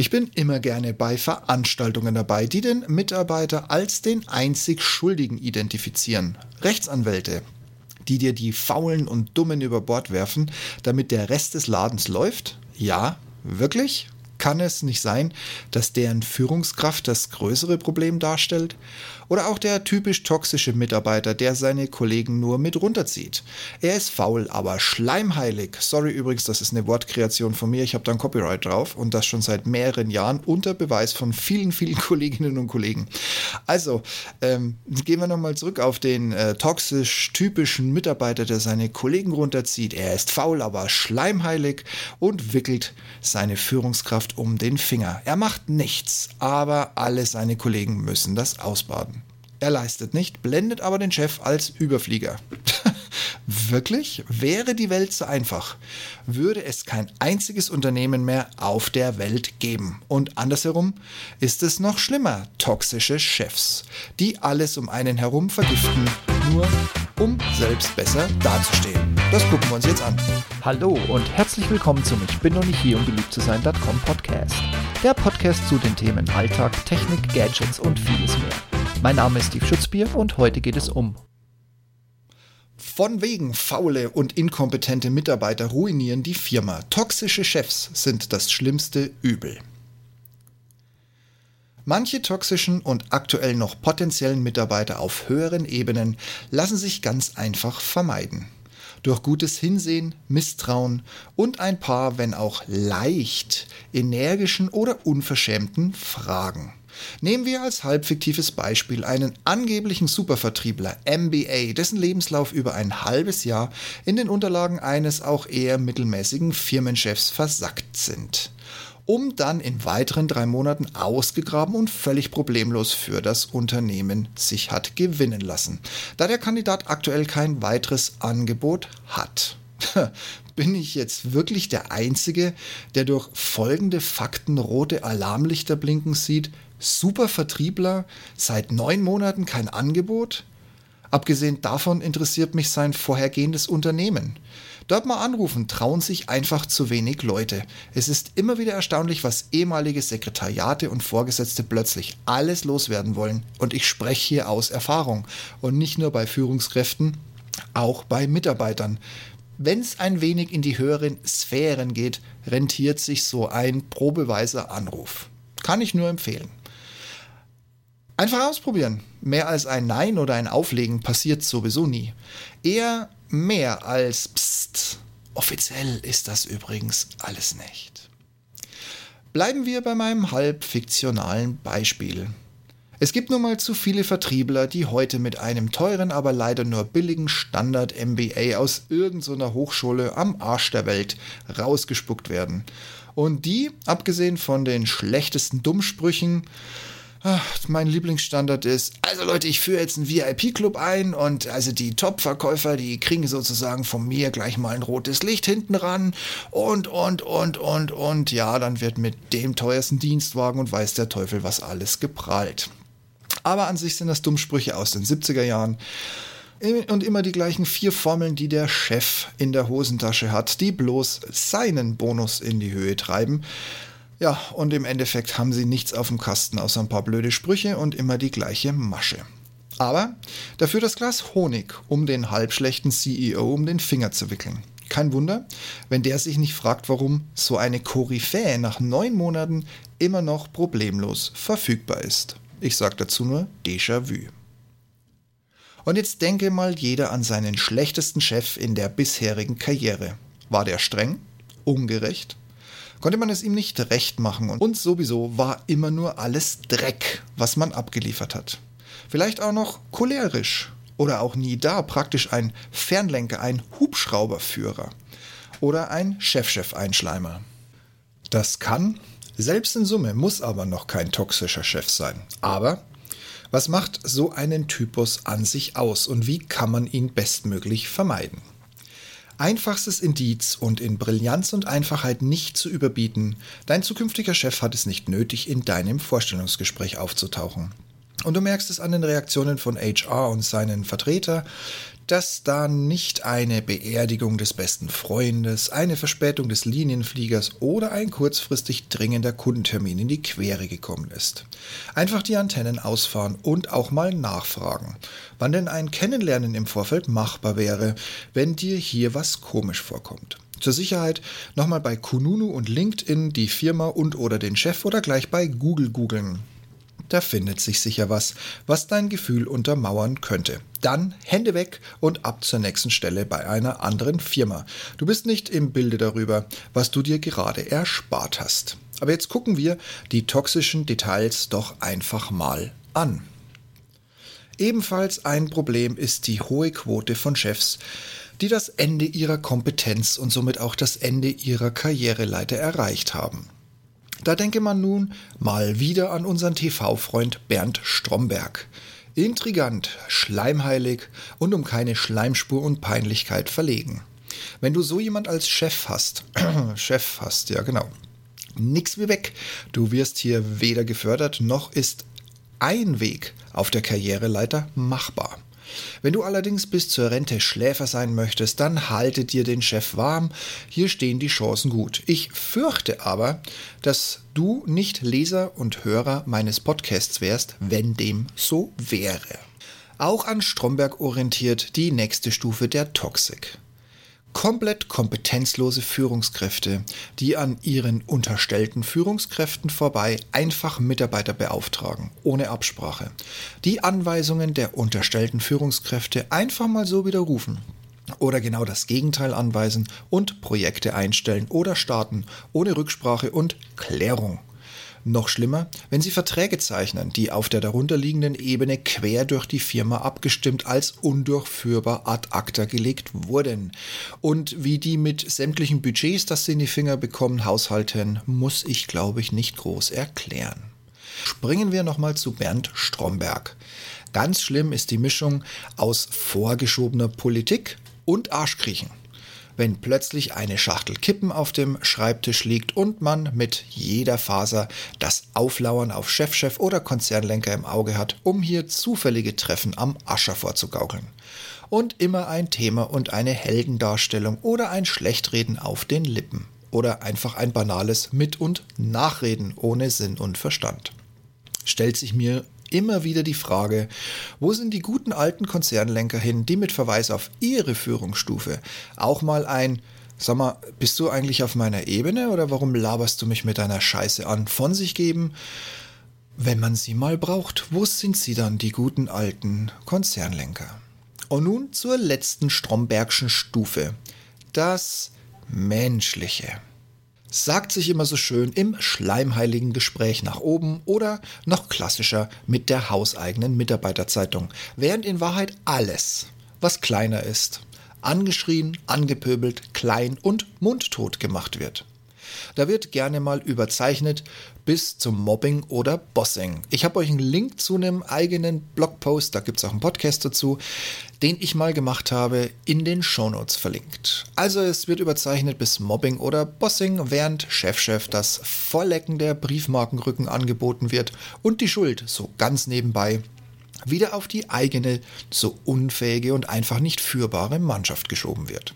Ich bin immer gerne bei Veranstaltungen dabei, die den Mitarbeiter als den einzig Schuldigen identifizieren. Rechtsanwälte, die dir die Faulen und Dummen über Bord werfen, damit der Rest des Ladens läuft? Ja, wirklich? Kann es nicht sein, dass deren Führungskraft das größere Problem darstellt? Oder auch der typisch toxische Mitarbeiter, der seine Kollegen nur mit runterzieht. Er ist faul, aber schleimheilig. Sorry übrigens, das ist eine Wortkreation von mir. Ich habe da ein Copyright drauf und das schon seit mehreren Jahren unter Beweis von vielen, vielen Kolleginnen und Kollegen. Also, ähm, gehen wir nochmal zurück auf den äh, toxisch typischen Mitarbeiter, der seine Kollegen runterzieht. Er ist faul, aber schleimheilig und wickelt seine Führungskraft um den Finger. Er macht nichts, aber alle seine Kollegen müssen das ausbaden. Er leistet nicht, blendet aber den Chef als Überflieger. Wirklich? Wäre die Welt so einfach, würde es kein einziges Unternehmen mehr auf der Welt geben. Und andersherum ist es noch schlimmer. Toxische Chefs, die alles um einen herum vergiften, nur um selbst besser dazustehen. Das gucken wir uns jetzt an. Hallo und herzlich willkommen zum Ich bin noch nicht hier, um beliebt zu sein.com Podcast. Der Podcast zu den Themen Alltag, Technik, Gadgets und vieles mehr. Mein Name ist Steve Schutzbier und heute geht es um von wegen faule und inkompetente Mitarbeiter ruinieren die Firma. Toxische Chefs sind das schlimmste Übel. Manche toxischen und aktuell noch potenziellen Mitarbeiter auf höheren Ebenen lassen sich ganz einfach vermeiden. Durch gutes Hinsehen, Misstrauen und ein paar, wenn auch leicht, energischen oder unverschämten Fragen. Nehmen wir als halbfiktives Beispiel einen angeblichen Supervertriebler MBA, dessen Lebenslauf über ein halbes Jahr in den Unterlagen eines auch eher mittelmäßigen Firmenchefs versackt sind um dann in weiteren drei Monaten ausgegraben und völlig problemlos für das Unternehmen sich hat gewinnen lassen, da der Kandidat aktuell kein weiteres Angebot hat. Bin ich jetzt wirklich der Einzige, der durch folgende Fakten rote Alarmlichter blinken sieht? Super Vertriebler, seit neun Monaten kein Angebot. Abgesehen davon interessiert mich sein vorhergehendes Unternehmen. Dort mal anrufen, trauen sich einfach zu wenig Leute. Es ist immer wieder erstaunlich, was ehemalige Sekretariate und Vorgesetzte plötzlich alles loswerden wollen. Und ich spreche hier aus Erfahrung. Und nicht nur bei Führungskräften, auch bei Mitarbeitern. Wenn es ein wenig in die höheren Sphären geht, rentiert sich so ein probeweiser Anruf. Kann ich nur empfehlen. Einfach ausprobieren. Mehr als ein Nein oder ein Auflegen passiert sowieso nie. Eher mehr als Psst. Offiziell ist das übrigens alles nicht. Bleiben wir bei meinem halb fiktionalen Beispiel. Es gibt nun mal zu viele Vertriebler, die heute mit einem teuren, aber leider nur billigen Standard MBA aus irgendeiner Hochschule am Arsch der Welt rausgespuckt werden. Und die, abgesehen von den schlechtesten Dummsprüchen, Mein Lieblingsstandard ist, also Leute, ich führe jetzt einen VIP-Club ein und also die Top-Verkäufer, die kriegen sozusagen von mir gleich mal ein rotes Licht hinten ran und, und, und, und, und, ja, dann wird mit dem teuersten Dienstwagen und weiß der Teufel was alles geprallt. Aber an sich sind das Dummsprüche aus den 70er Jahren und immer die gleichen vier Formeln, die der Chef in der Hosentasche hat, die bloß seinen Bonus in die Höhe treiben. Ja, und im Endeffekt haben sie nichts auf dem Kasten außer ein paar blöde Sprüche und immer die gleiche Masche. Aber dafür das Glas Honig, um den halbschlechten CEO um den Finger zu wickeln. Kein Wunder, wenn der sich nicht fragt, warum so eine Koryphäe nach neun Monaten immer noch problemlos verfügbar ist. Ich sage dazu nur Déjà-vu. Und jetzt denke mal jeder an seinen schlechtesten Chef in der bisherigen Karriere. War der streng? Ungerecht? Konnte man es ihm nicht recht machen und sowieso war immer nur alles Dreck, was man abgeliefert hat. Vielleicht auch noch cholerisch oder auch nie da, praktisch ein Fernlenker, ein Hubschrauberführer oder ein Chefchef-Einschleimer. Das kann, selbst in Summe, muss aber noch kein toxischer Chef sein. Aber was macht so einen Typus an sich aus und wie kann man ihn bestmöglich vermeiden? Einfachstes Indiz und in Brillanz und Einfachheit nicht zu überbieten, dein zukünftiger Chef hat es nicht nötig, in deinem Vorstellungsgespräch aufzutauchen. Und du merkst es an den Reaktionen von HR und seinen Vertreter, dass da nicht eine Beerdigung des besten Freundes, eine Verspätung des Linienfliegers oder ein kurzfristig dringender Kundentermin in die Quere gekommen ist. Einfach die Antennen ausfahren und auch mal nachfragen, wann denn ein Kennenlernen im Vorfeld machbar wäre, wenn dir hier was komisch vorkommt. Zur Sicherheit nochmal bei Kununu und LinkedIn die Firma und oder den Chef oder gleich bei Google googeln da findet sich sicher was, was dein Gefühl untermauern könnte. Dann Hände weg und ab zur nächsten Stelle bei einer anderen Firma. Du bist nicht im Bilde darüber, was du dir gerade erspart hast. Aber jetzt gucken wir die toxischen Details doch einfach mal an. Ebenfalls ein Problem ist die hohe Quote von Chefs, die das Ende ihrer Kompetenz und somit auch das Ende ihrer Karriereleiter erreicht haben. Da denke man nun mal wieder an unseren TV-Freund Bernd Stromberg. Intrigant, schleimheilig und um keine Schleimspur und Peinlichkeit verlegen. Wenn du so jemand als Chef hast, Chef hast, ja genau, nix wie weg. Du wirst hier weder gefördert, noch ist ein Weg auf der Karriereleiter machbar. Wenn du allerdings bis zur Rente Schläfer sein möchtest, dann halte dir den Chef warm. Hier stehen die Chancen gut. Ich fürchte aber, dass du nicht Leser und Hörer meines Podcasts wärst, wenn dem so wäre. Auch an Stromberg orientiert die nächste Stufe der Toxik komplett kompetenzlose Führungskräfte, die an ihren unterstellten Führungskräften vorbei einfach Mitarbeiter beauftragen, ohne Absprache. Die Anweisungen der unterstellten Führungskräfte einfach mal so widerrufen. Oder genau das Gegenteil anweisen und Projekte einstellen oder starten, ohne Rücksprache und Klärung. Noch schlimmer, wenn Sie Verträge zeichnen, die auf der darunterliegenden Ebene quer durch die Firma abgestimmt als undurchführbar ad acta gelegt wurden. Und wie die mit sämtlichen Budgets, das sie in die Finger bekommen, haushalten, muss ich, glaube ich, nicht groß erklären. Springen wir nochmal zu Bernd Stromberg. Ganz schlimm ist die Mischung aus vorgeschobener Politik und Arschkriechen wenn plötzlich eine Schachtel Kippen auf dem Schreibtisch liegt und man mit jeder Faser das Auflauern auf Chefchef -Chef oder Konzernlenker im Auge hat, um hier zufällige Treffen am Ascher vorzugaukeln. Und immer ein Thema und eine Heldendarstellung oder ein Schlechtreden auf den Lippen. Oder einfach ein banales Mit- und Nachreden ohne Sinn und Verstand. Stellt sich mir immer wieder die Frage, wo sind die guten alten Konzernlenker hin, die mit Verweis auf ihre Führungsstufe auch mal ein Sag mal, bist du eigentlich auf meiner Ebene oder warum laberst du mich mit deiner Scheiße an? Von sich geben, wenn man sie mal braucht. Wo sind sie dann, die guten alten Konzernlenker? Und nun zur letzten Strombergschen Stufe. Das Menschliche sagt sich immer so schön im schleimheiligen Gespräch nach oben oder noch klassischer mit der hauseigenen Mitarbeiterzeitung, während in Wahrheit alles, was kleiner ist, angeschrien, angepöbelt, klein und mundtot gemacht wird. Da wird gerne mal überzeichnet bis zum Mobbing oder Bossing. Ich habe euch einen Link zu einem eigenen Blogpost, da gibt es auch einen Podcast dazu, den ich mal gemacht habe, in den Shownotes verlinkt. Also es wird überzeichnet bis Mobbing oder Bossing, während Chefchef -Chef das Vorlecken der Briefmarkenrücken angeboten wird und die Schuld so ganz nebenbei wieder auf die eigene, so unfähige und einfach nicht führbare Mannschaft geschoben wird.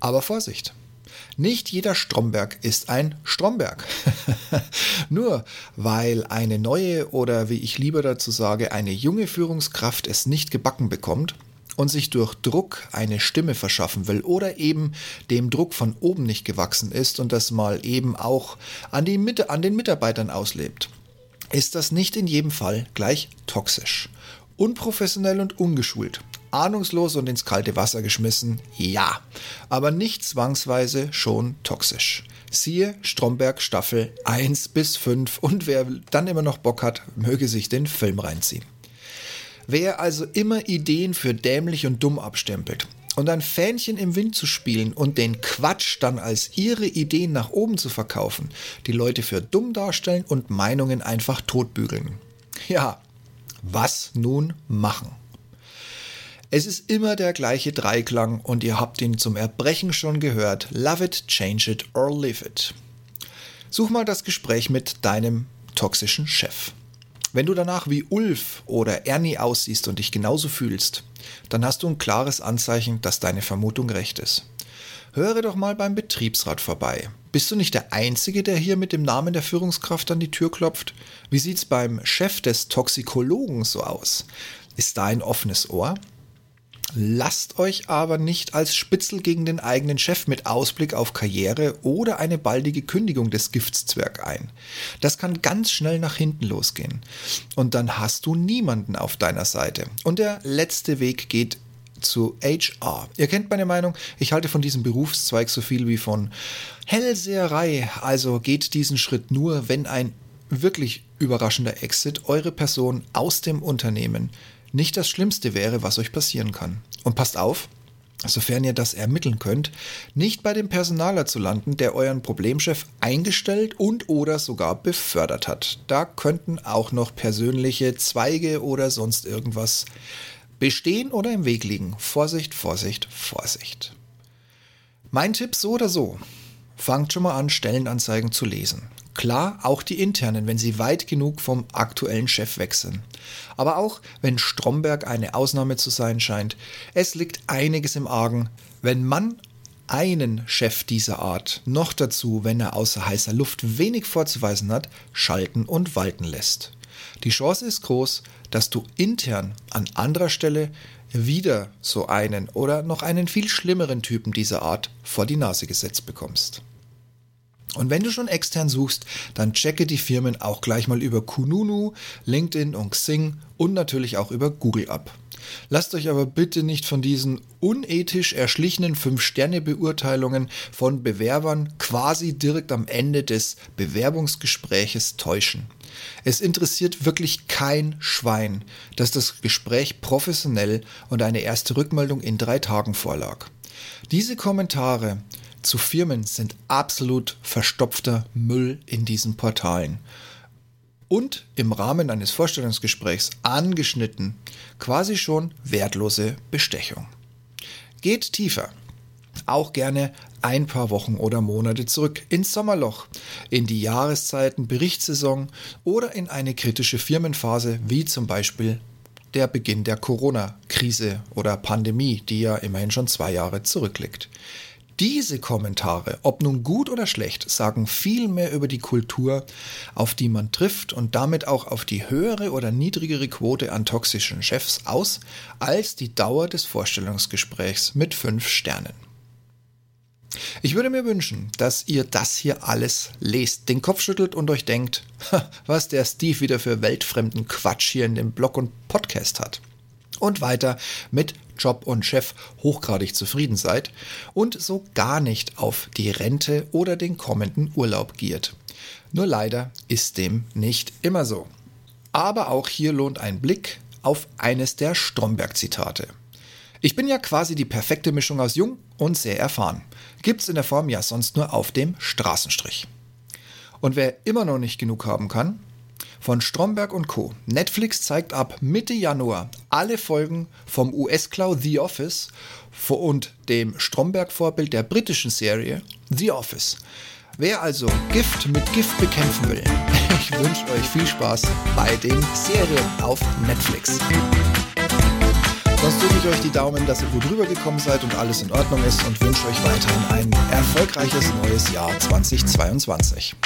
Aber Vorsicht! Nicht jeder Stromberg ist ein Stromberg. Nur weil eine neue oder wie ich lieber dazu sage, eine junge Führungskraft es nicht gebacken bekommt und sich durch Druck eine Stimme verschaffen will oder eben dem Druck von oben nicht gewachsen ist und das mal eben auch an, die an den Mitarbeitern auslebt, ist das nicht in jedem Fall gleich toxisch. Unprofessionell und ungeschult ahnungslos und ins kalte Wasser geschmissen, ja, aber nicht zwangsweise schon toxisch. Siehe Stromberg Staffel 1 bis 5 und wer dann immer noch Bock hat, möge sich den Film reinziehen. Wer also immer Ideen für dämlich und dumm abstempelt und ein Fähnchen im Wind zu spielen und den Quatsch dann als ihre Ideen nach oben zu verkaufen, die Leute für dumm darstellen und Meinungen einfach totbügeln. Ja, was nun machen? Es ist immer der gleiche Dreiklang und ihr habt ihn zum Erbrechen schon gehört. Love it, change it or leave it. Such mal das Gespräch mit deinem toxischen Chef. Wenn du danach wie Ulf oder Ernie aussiehst und dich genauso fühlst, dann hast du ein klares Anzeichen, dass deine Vermutung recht ist. Höre doch mal beim Betriebsrat vorbei. Bist du nicht der Einzige, der hier mit dem Namen der Führungskraft an die Tür klopft? Wie sieht's beim Chef des Toxikologen so aus? Ist da ein offenes Ohr? Lasst euch aber nicht als Spitzel gegen den eigenen Chef mit Ausblick auf Karriere oder eine baldige Kündigung des Giftzwerg ein. Das kann ganz schnell nach hinten losgehen. Und dann hast du niemanden auf deiner Seite. Und der letzte Weg geht zu HR. Ihr kennt meine Meinung, ich halte von diesem Berufszweig so viel wie von Hellseherei. Also geht diesen Schritt nur, wenn ein wirklich überraschender Exit eure Person aus dem Unternehmen nicht das Schlimmste wäre, was euch passieren kann. Und passt auf, sofern ihr das ermitteln könnt, nicht bei dem Personaler zu landen, der euren Problemchef eingestellt und oder sogar befördert hat. Da könnten auch noch persönliche Zweige oder sonst irgendwas bestehen oder im Weg liegen. Vorsicht, Vorsicht, Vorsicht. Mein Tipp so oder so. Fangt schon mal an, Stellenanzeigen zu lesen. Klar, auch die internen, wenn sie weit genug vom aktuellen Chef wechseln. Aber auch wenn Stromberg eine Ausnahme zu sein scheint, es liegt einiges im Argen, wenn man einen Chef dieser Art, noch dazu, wenn er außer heißer Luft wenig vorzuweisen hat, schalten und walten lässt. Die Chance ist groß, dass du intern an anderer Stelle wieder so einen oder noch einen viel schlimmeren Typen dieser Art vor die Nase gesetzt bekommst. Und wenn du schon extern suchst, dann checke die Firmen auch gleich mal über Kununu, LinkedIn und Xing und natürlich auch über Google ab. Lasst euch aber bitte nicht von diesen unethisch erschlichenen 5-Sterne-Beurteilungen von Bewerbern quasi direkt am Ende des Bewerbungsgespräches täuschen. Es interessiert wirklich kein Schwein, dass das Gespräch professionell und eine erste Rückmeldung in drei Tagen vorlag. Diese Kommentare zu Firmen sind absolut verstopfter Müll in diesen Portalen. Und im Rahmen eines Vorstellungsgesprächs angeschnitten, quasi schon wertlose Bestechung. Geht tiefer. Auch gerne ein paar Wochen oder Monate zurück ins Sommerloch, in die Jahreszeiten, Berichtssaison oder in eine kritische Firmenphase, wie zum Beispiel der Beginn der Corona-Krise oder Pandemie, die ja immerhin schon zwei Jahre zurückliegt. Diese Kommentare, ob nun gut oder schlecht, sagen viel mehr über die Kultur, auf die man trifft und damit auch auf die höhere oder niedrigere Quote an toxischen Chefs aus, als die Dauer des Vorstellungsgesprächs mit fünf Sternen. Ich würde mir wünschen, dass ihr das hier alles lest, den Kopf schüttelt und euch denkt, was der Steve wieder für weltfremden Quatsch hier in dem Blog und Podcast hat und weiter mit Job und Chef hochgradig zufrieden seid und so gar nicht auf die Rente oder den kommenden Urlaub giert. Nur leider ist dem nicht immer so. Aber auch hier lohnt ein Blick auf eines der Stromberg-Zitate. Ich bin ja quasi die perfekte Mischung aus jung und sehr erfahren. Gibt's in der Form ja sonst nur auf dem Straßenstrich. Und wer immer noch nicht genug haben kann, von Stromberg und Co. Netflix zeigt ab Mitte Januar alle Folgen vom US-Cloud The Office und dem Stromberg-Vorbild der britischen Serie The Office. Wer also Gift mit Gift bekämpfen will, ich wünsche euch viel Spaß bei den Serien auf Netflix. Sonst drücke ich euch die Daumen, dass ihr gut rübergekommen seid und alles in Ordnung ist und wünsche euch weiterhin ein erfolgreiches neues Jahr 2022.